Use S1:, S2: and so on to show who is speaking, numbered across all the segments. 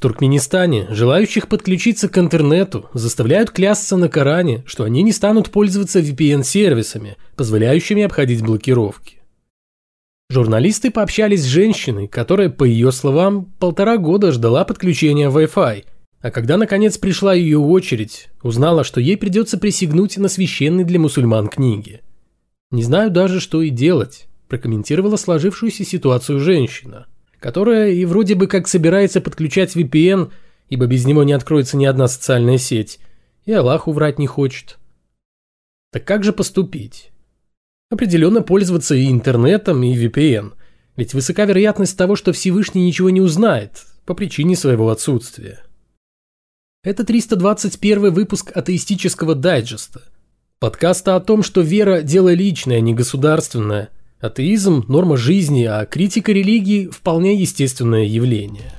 S1: В Туркменистане желающих подключиться к интернету заставляют клясться на Коране, что они не станут пользоваться VPN-сервисами, позволяющими обходить блокировки. Журналисты пообщались с женщиной, которая, по ее словам, полтора года ждала подключения Wi-Fi, а когда наконец пришла ее очередь, узнала, что ей придется присягнуть на священной для мусульман книге. «Не знаю даже, что и делать», – прокомментировала сложившуюся ситуацию женщина, которая и вроде бы как собирается подключать VPN, ибо без него не откроется ни одна социальная сеть, и Аллаху врать не хочет. Так как же поступить? Определенно пользоваться и интернетом, и VPN. Ведь высока вероятность того, что Всевышний ничего не узнает, по причине своего отсутствия. Это 321 выпуск атеистического дайджеста. Подкаста о том, что вера – дело личное, а не государственное. Атеизм – норма жизни, а критика религии – вполне естественное явление.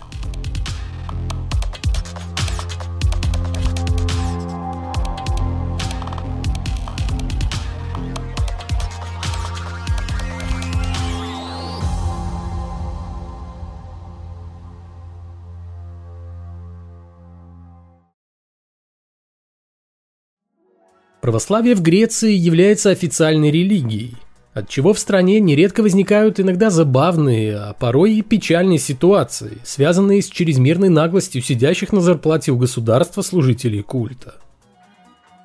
S1: Православие в Греции является официальной религией, отчего в стране нередко возникают иногда забавные, а порой и печальные ситуации, связанные с чрезмерной наглостью сидящих на зарплате у государства служителей культа.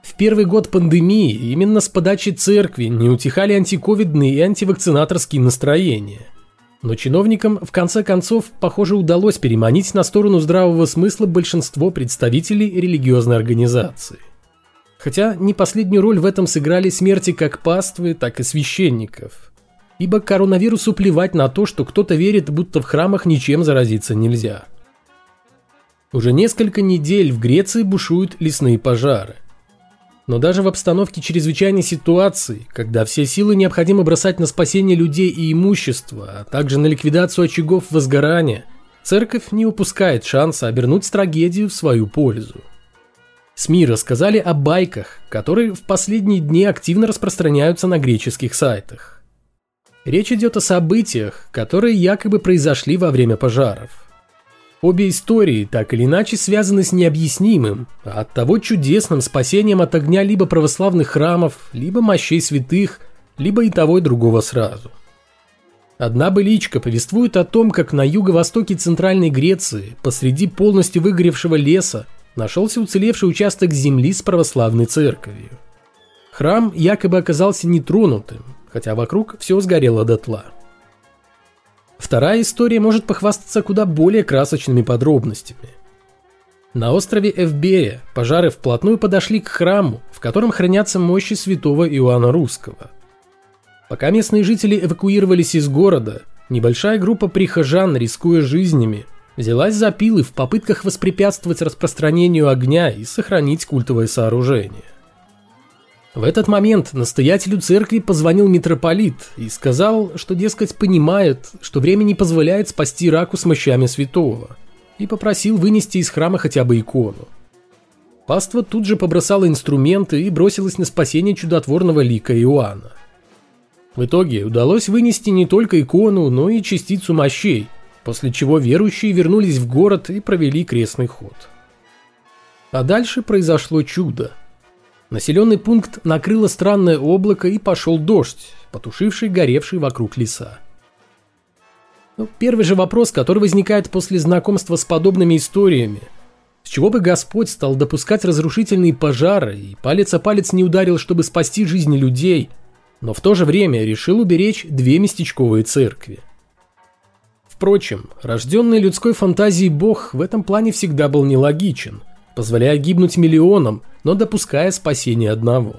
S1: В первый год пандемии именно с подачи церкви не утихали антиковидные и антивакцинаторские настроения. Но чиновникам в конце концов, похоже, удалось переманить на сторону здравого смысла большинство представителей религиозной организации. Хотя не последнюю роль в этом сыграли смерти как паствы, так и священников. Ибо коронавирусу плевать на то, что кто-то верит, будто в храмах ничем заразиться нельзя. Уже несколько недель в Греции бушуют лесные пожары. Но даже в обстановке чрезвычайной ситуации, когда все силы необходимо бросать на спасение людей и имущества, а также на ликвидацию очагов возгорания, церковь не упускает шанса обернуть трагедию в свою пользу. СМИ рассказали о байках, которые в последние дни активно распространяются на греческих сайтах. Речь идет о событиях, которые якобы произошли во время пожаров. Обе истории так или иначе связаны с необъяснимым, а от того чудесным спасением от огня либо православных храмов, либо мощей святых, либо и того и другого сразу. Одна быличка повествует о том, как на юго-востоке Центральной Греции, посреди полностью выгоревшего леса, нашелся уцелевший участок земли с православной церковью. Храм якобы оказался нетронутым, хотя вокруг все сгорело дотла. Вторая история может похвастаться куда более красочными подробностями. На острове Эвбея пожары вплотную подошли к храму, в котором хранятся мощи святого Иоанна Русского. Пока местные жители эвакуировались из города, небольшая группа прихожан, рискуя жизнями, взялась за пилы в попытках воспрепятствовать распространению огня и сохранить культовое сооружение. В этот момент настоятелю церкви позвонил митрополит и сказал, что, дескать, понимает, что время не позволяет спасти раку с мощами святого, и попросил вынести из храма хотя бы икону. Паства тут же побросала инструменты и бросилась на спасение чудотворного лика Иоанна. В итоге удалось вынести не только икону, но и частицу мощей, после чего верующие вернулись в город и провели крестный ход. А дальше произошло чудо. Населенный пункт накрыло странное облако и пошел дождь, потушивший горевший вокруг леса. Ну, первый же вопрос, который возникает после знакомства с подобными историями. С чего бы Господь стал допускать разрушительные пожары и палец о палец не ударил, чтобы спасти жизни людей, но в то же время решил уберечь две местечковые церкви? Впрочем, рожденный людской фантазией бог в этом плане всегда был нелогичен, позволяя гибнуть миллионам, но допуская спасение одного.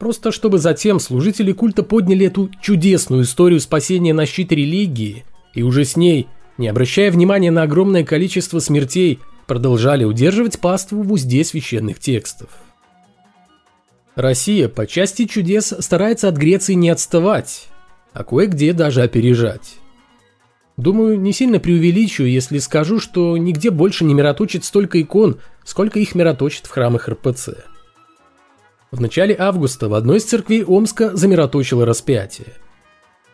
S1: Просто чтобы затем служители культа подняли эту чудесную историю спасения на щит религии, и уже с ней, не обращая внимания на огромное количество смертей, продолжали удерживать паству в узде священных текстов. Россия по части чудес старается от Греции не отставать, а кое-где даже опережать. Думаю, не сильно преувеличу, если скажу, что нигде больше не мироточит столько икон, сколько их мироточит в храмах РПЦ. В начале августа в одной из церквей Омска замироточило распятие.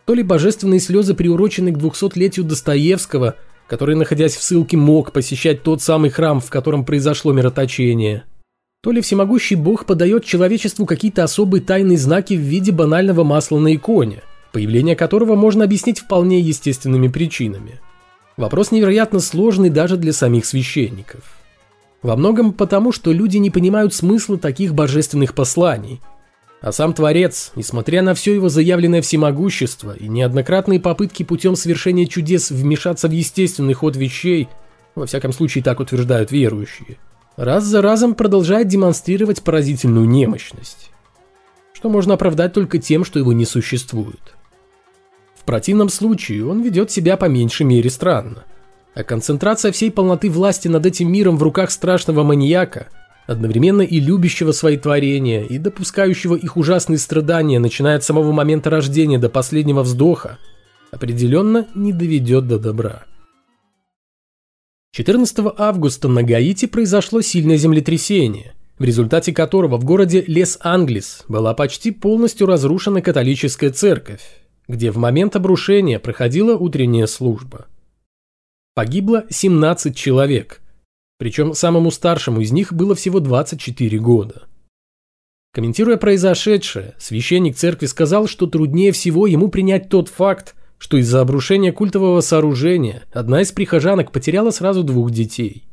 S1: То ли божественные слезы приурочены к 200-летию Достоевского, который, находясь в ссылке, мог посещать тот самый храм, в котором произошло мироточение. То ли всемогущий бог подает человечеству какие-то особые тайные знаки в виде банального масла на иконе, появление которого можно объяснить вполне естественными причинами. Вопрос невероятно сложный даже для самих священников. Во многом потому, что люди не понимают смысла таких божественных посланий – а сам Творец, несмотря на все его заявленное всемогущество и неоднократные попытки путем совершения чудес вмешаться в естественный ход вещей, во всяком случае так утверждают верующие, раз за разом продолжает демонстрировать поразительную немощность. Что можно оправдать только тем, что его не существует. Противном случае он ведет себя по меньшей мере странно. А концентрация всей полноты власти над этим миром в руках страшного маньяка – одновременно и любящего свои творения, и допускающего их ужасные страдания, начиная от самого момента рождения до последнего вздоха, определенно не доведет до добра. 14 августа на Гаити произошло сильное землетрясение, в результате которого в городе Лес-Англис была почти полностью разрушена католическая церковь, где в момент обрушения проходила утренняя служба. Погибло 17 человек – причем самому старшему из них было всего 24 года. Комментируя произошедшее, священник церкви сказал, что труднее всего ему принять тот факт, что из-за обрушения культового сооружения одна из прихожанок потеряла сразу двух детей.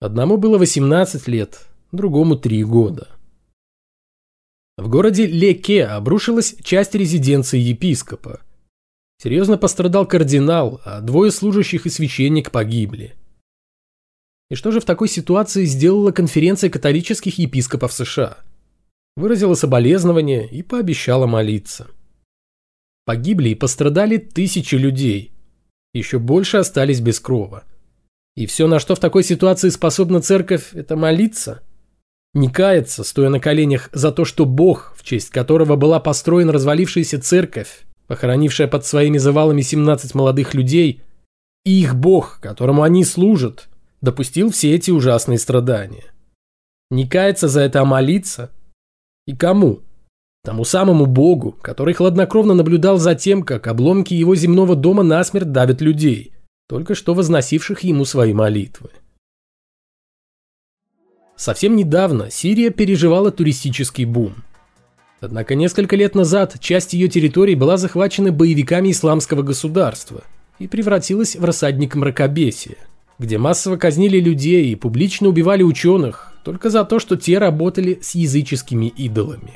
S1: Одному было 18 лет, другому 3 года. В городе Леке обрушилась часть резиденции епископа. Серьезно пострадал кардинал, а двое служащих и священник погибли. И что же в такой ситуации сделала конференция католических епископов США? Выразила соболезнования и пообещала молиться. Погибли и пострадали тысячи людей. Еще больше остались без крова. И все, на что в такой ситуации способна церковь, это молиться. Не каяться, стоя на коленях, за то, что Бог, в честь которого была построена развалившаяся церковь, похоронившая под своими завалами 17 молодых людей, и их Бог, которому они служат, допустил все эти ужасные страдания. Не каяться за это, а молиться? И кому? Тому самому Богу, который хладнокровно наблюдал за тем, как обломки его земного дома насмерть давят людей, только что возносивших ему свои молитвы. Совсем недавно Сирия переживала туристический бум. Однако несколько лет назад часть ее территорий была захвачена боевиками исламского государства и превратилась в рассадник мракобесия где массово казнили людей и публично убивали ученых только за то, что те работали с языческими идолами.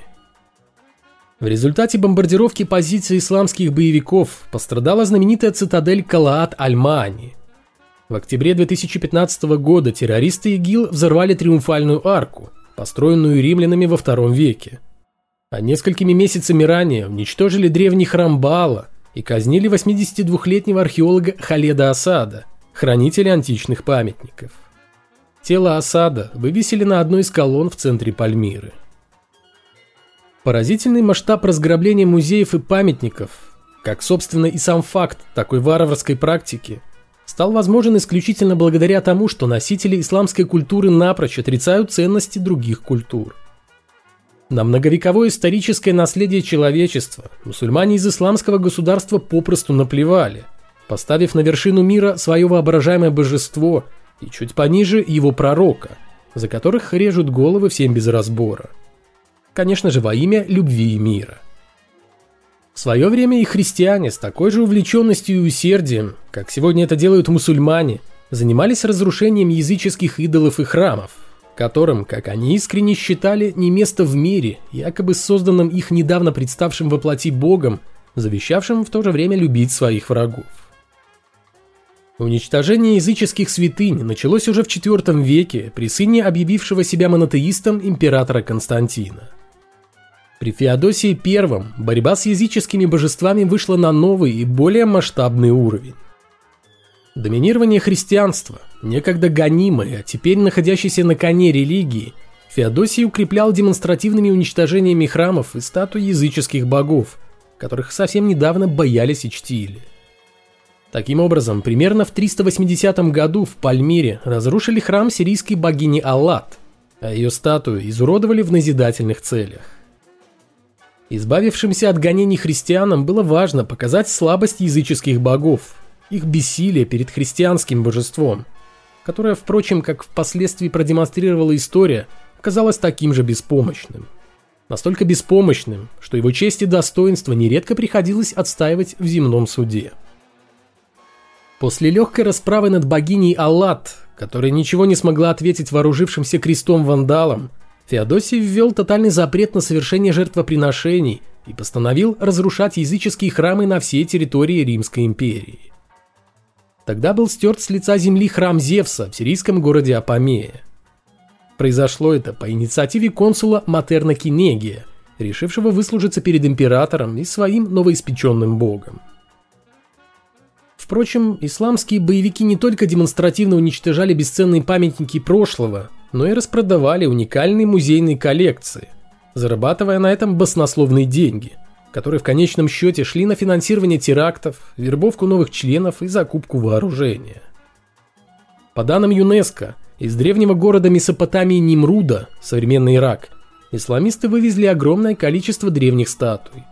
S1: В результате бомбардировки позиций исламских боевиков пострадала знаменитая цитадель Калаат Аль-Маани. В октябре 2015 года террористы ИГИЛ взорвали триумфальную арку, построенную римлянами во втором веке. А несколькими месяцами ранее уничтожили древний храм Баала и казнили 82-летнего археолога Халеда Асада – хранители античных памятников. Тело осада вывесили на одной из колонн в центре Пальмиры. Поразительный масштаб разграбления музеев и памятников, как, собственно, и сам факт такой варварской практики, стал возможен исключительно благодаря тому, что носители исламской культуры напрочь отрицают ценности других культур. На многовековое историческое наследие человечества мусульмане из исламского государства попросту наплевали – поставив на вершину мира свое воображаемое божество и чуть пониже его пророка, за которых режут головы всем без разбора. Конечно же, во имя любви и мира. В свое время и христиане с такой же увлеченностью и усердием, как сегодня это делают мусульмане, занимались разрушением языческих идолов и храмов, которым, как они искренне считали, не место в мире, якобы созданным их недавно представшим воплоти Богом, завещавшим в то же время любить своих врагов. Уничтожение языческих святынь началось уже в IV веке при сыне объявившего себя монотеистом императора Константина. При Феодосии I борьба с языческими божествами вышла на новый и более масштабный уровень. Доминирование христианства, некогда гонимое, а теперь находящееся на коне религии, Феодосий укреплял демонстративными уничтожениями храмов и статуй языческих богов, которых совсем недавно боялись и чтили. Таким образом, примерно в 380 году в Пальмире разрушили храм сирийской богини Аллат, а ее статую изуродовали в назидательных целях. Избавившимся от гонений христианам было важно показать слабость языческих богов их бессилие перед христианским божеством, которое, впрочем, как впоследствии продемонстрировала история, казалось таким же беспомощным. Настолько беспомощным, что его честь и достоинство нередко приходилось отстаивать в земном суде. После легкой расправы над богиней Аллат, которая ничего не смогла ответить вооружившимся крестом вандалам, Феодосий ввел тотальный запрет на совершение жертвоприношений и постановил разрушать языческие храмы на всей территории Римской империи. Тогда был стерт с лица земли храм Зевса в сирийском городе Апамея. Произошло это по инициативе консула Матерна Кинегия, решившего выслужиться перед императором и своим новоиспеченным богом. Впрочем, исламские боевики не только демонстративно уничтожали бесценные памятники прошлого, но и распродавали уникальные музейные коллекции, зарабатывая на этом баснословные деньги, которые в конечном счете шли на финансирование терактов, вербовку новых членов и закупку вооружения. По данным ЮНЕСКО, из древнего города Месопотамии Нимруда, современный Ирак, исламисты вывезли огромное количество древних статуй.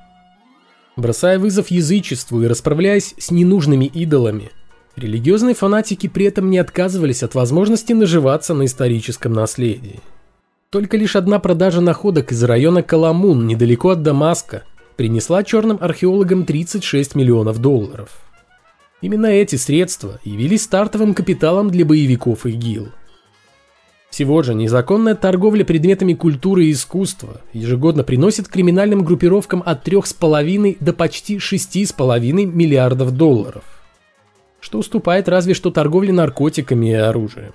S1: Бросая вызов язычеству и расправляясь с ненужными идолами, религиозные фанатики при этом не отказывались от возможности наживаться на историческом наследии. Только лишь одна продажа находок из района Каламун, недалеко от Дамаска, принесла черным археологам 36 миллионов долларов. Именно эти средства явились стартовым капиталом для боевиков ИГИЛ. Всего же незаконная торговля предметами культуры и искусства ежегодно приносит криминальным группировкам от 3,5 до почти 6,5 миллиардов долларов, что уступает разве что торговле наркотиками и оружием.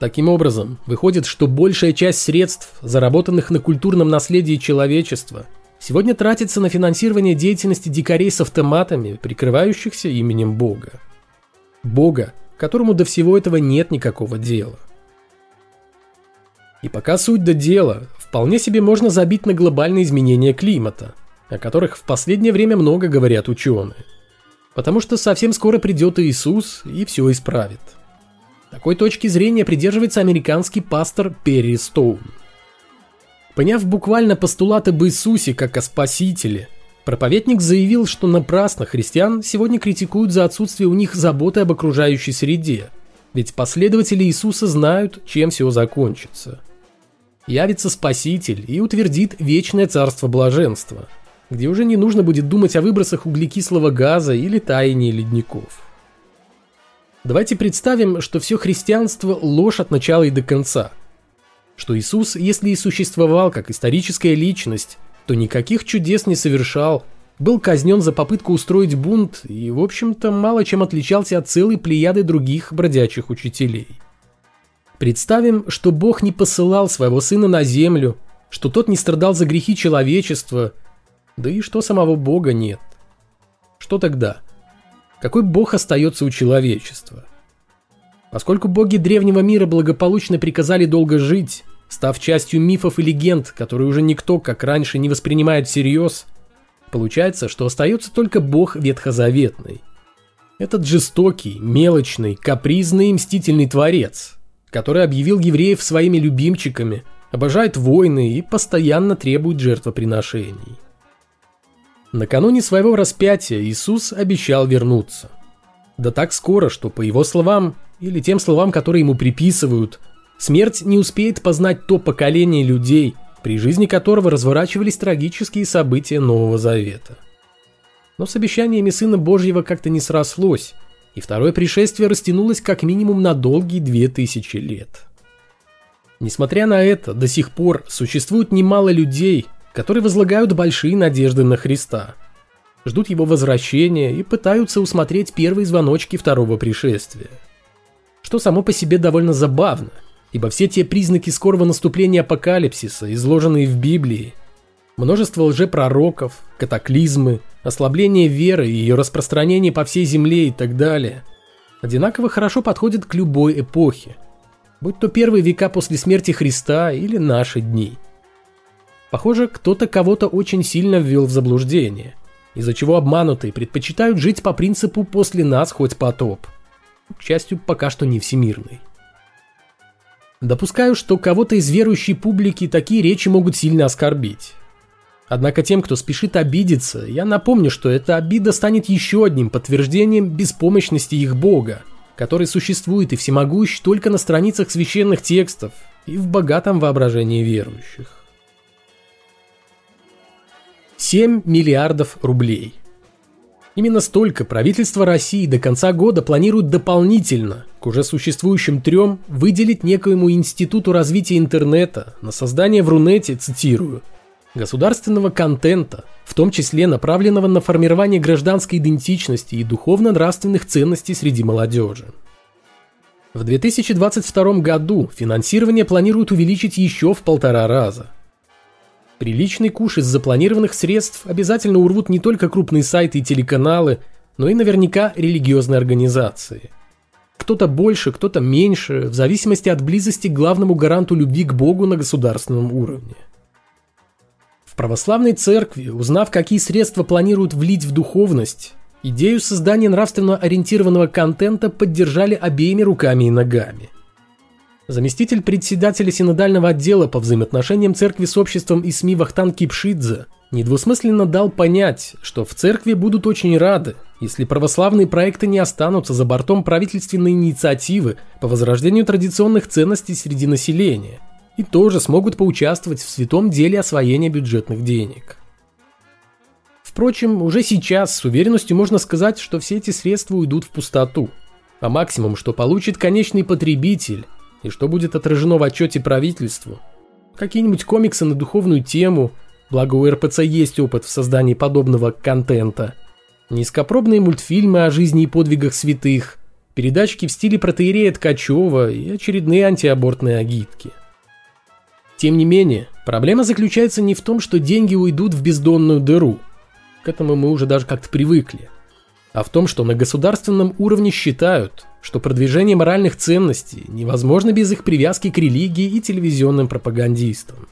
S1: Таким образом, выходит, что большая часть средств, заработанных на культурном наследии человечества, сегодня тратится на финансирование деятельности дикарей с автоматами, прикрывающихся именем Бога. Бога, которому до всего этого нет никакого дела. И пока суть до дела, вполне себе можно забить на глобальные изменения климата, о которых в последнее время много говорят ученые. Потому что совсем скоро придет Иисус и все исправит. Такой точки зрения придерживается американский пастор Перри Стоун. Поняв буквально постулаты об Иисусе как о Спасителе, проповедник заявил, что напрасно христиан сегодня критикуют за отсутствие у них заботы об окружающей среде, ведь последователи Иисуса знают, чем все закончится – явится Спаситель и утвердит вечное царство блаженства, где уже не нужно будет думать о выбросах углекислого газа или таянии ледников. Давайте представим, что все христианство – ложь от начала и до конца. Что Иисус, если и существовал как историческая личность, то никаких чудес не совершал, был казнен за попытку устроить бунт и, в общем-то, мало чем отличался от целой плеяды других бродячих учителей – Представим, что Бог не посылал своего сына на землю, что тот не страдал за грехи человечества, да и что самого Бога нет. Что тогда? Какой Бог остается у человечества? Поскольку боги древнего мира благополучно приказали долго жить, став частью мифов и легенд, которые уже никто, как раньше, не воспринимает всерьез, получается, что остается только бог ветхозаветный. Этот жестокий, мелочный, капризный и мстительный творец, который объявил евреев своими любимчиками, обожает войны и постоянно требует жертвоприношений. Накануне своего распятия Иисус обещал вернуться. Да так скоро, что по его словам, или тем словам, которые ему приписывают, смерть не успеет познать то поколение людей, при жизни которого разворачивались трагические события Нового Завета. Но с обещаниями Сына Божьего как-то не срослось, и второе пришествие растянулось как минимум на долгие две тысячи лет. Несмотря на это, до сих пор существует немало людей, которые возлагают большие надежды на Христа, ждут его возвращения и пытаются усмотреть первые звоночки второго пришествия. Что само по себе довольно забавно, ибо все те признаки скорого наступления апокалипсиса, изложенные в Библии, множество лжепророков, катаклизмы, ослабление веры и ее распространение по всей земле и так далее, одинаково хорошо подходят к любой эпохе, будь то первые века после смерти Христа или наши дни. Похоже, кто-то кого-то очень сильно ввел в заблуждение, из-за чего обманутые предпочитают жить по принципу «после нас хоть потоп», к счастью, пока что не всемирный. Допускаю, что кого-то из верующей публики такие речи могут сильно оскорбить. Однако тем, кто спешит обидеться, я напомню, что эта обида станет еще одним подтверждением беспомощности их бога, который существует и всемогущ только на страницах священных текстов и в богатом воображении верующих. 7 миллиардов рублей. Именно столько правительство России до конца года планирует дополнительно к уже существующим трем выделить некоему институту развития интернета на создание в Рунете, цитирую, государственного контента, в том числе направленного на формирование гражданской идентичности и духовно-нравственных ценностей среди молодежи. В 2022 году финансирование планируют увеличить еще в полтора раза. Приличный куш из запланированных средств обязательно урвут не только крупные сайты и телеканалы, но и наверняка религиозные организации. Кто-то больше, кто-то меньше, в зависимости от близости к главному гаранту любви к Богу на государственном уровне. В православной церкви, узнав, какие средства планируют влить в духовность, идею создания нравственно ориентированного контента поддержали обеими руками и ногами. Заместитель председателя синодального отдела по взаимоотношениям церкви с обществом и СМИ Вахтан Кипшидзе недвусмысленно дал понять, что в церкви будут очень рады, если православные проекты не останутся за бортом правительственной инициативы по возрождению традиционных ценностей среди населения – и тоже смогут поучаствовать в святом деле освоения бюджетных денег. Впрочем, уже сейчас с уверенностью можно сказать, что все эти средства уйдут в пустоту. А максимум, что получит конечный потребитель, и что будет отражено в отчете правительству, какие-нибудь комиксы на духовную тему, благо у РПЦ есть опыт в создании подобного контента, низкопробные мультфильмы о жизни и подвигах святых, передачки в стиле протеерея Ткачева и очередные антиабортные агитки – тем не менее, проблема заключается не в том, что деньги уйдут в бездонную дыру. К этому мы уже даже как-то привыкли. А в том, что на государственном уровне считают, что продвижение моральных ценностей невозможно без их привязки к религии и телевизионным пропагандистам.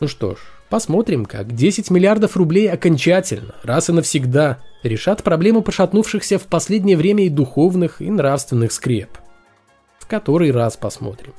S1: Ну что ж, посмотрим, как 10 миллиардов рублей окончательно, раз и навсегда, решат проблему пошатнувшихся в последнее время и духовных, и нравственных скреп. В который раз посмотрим.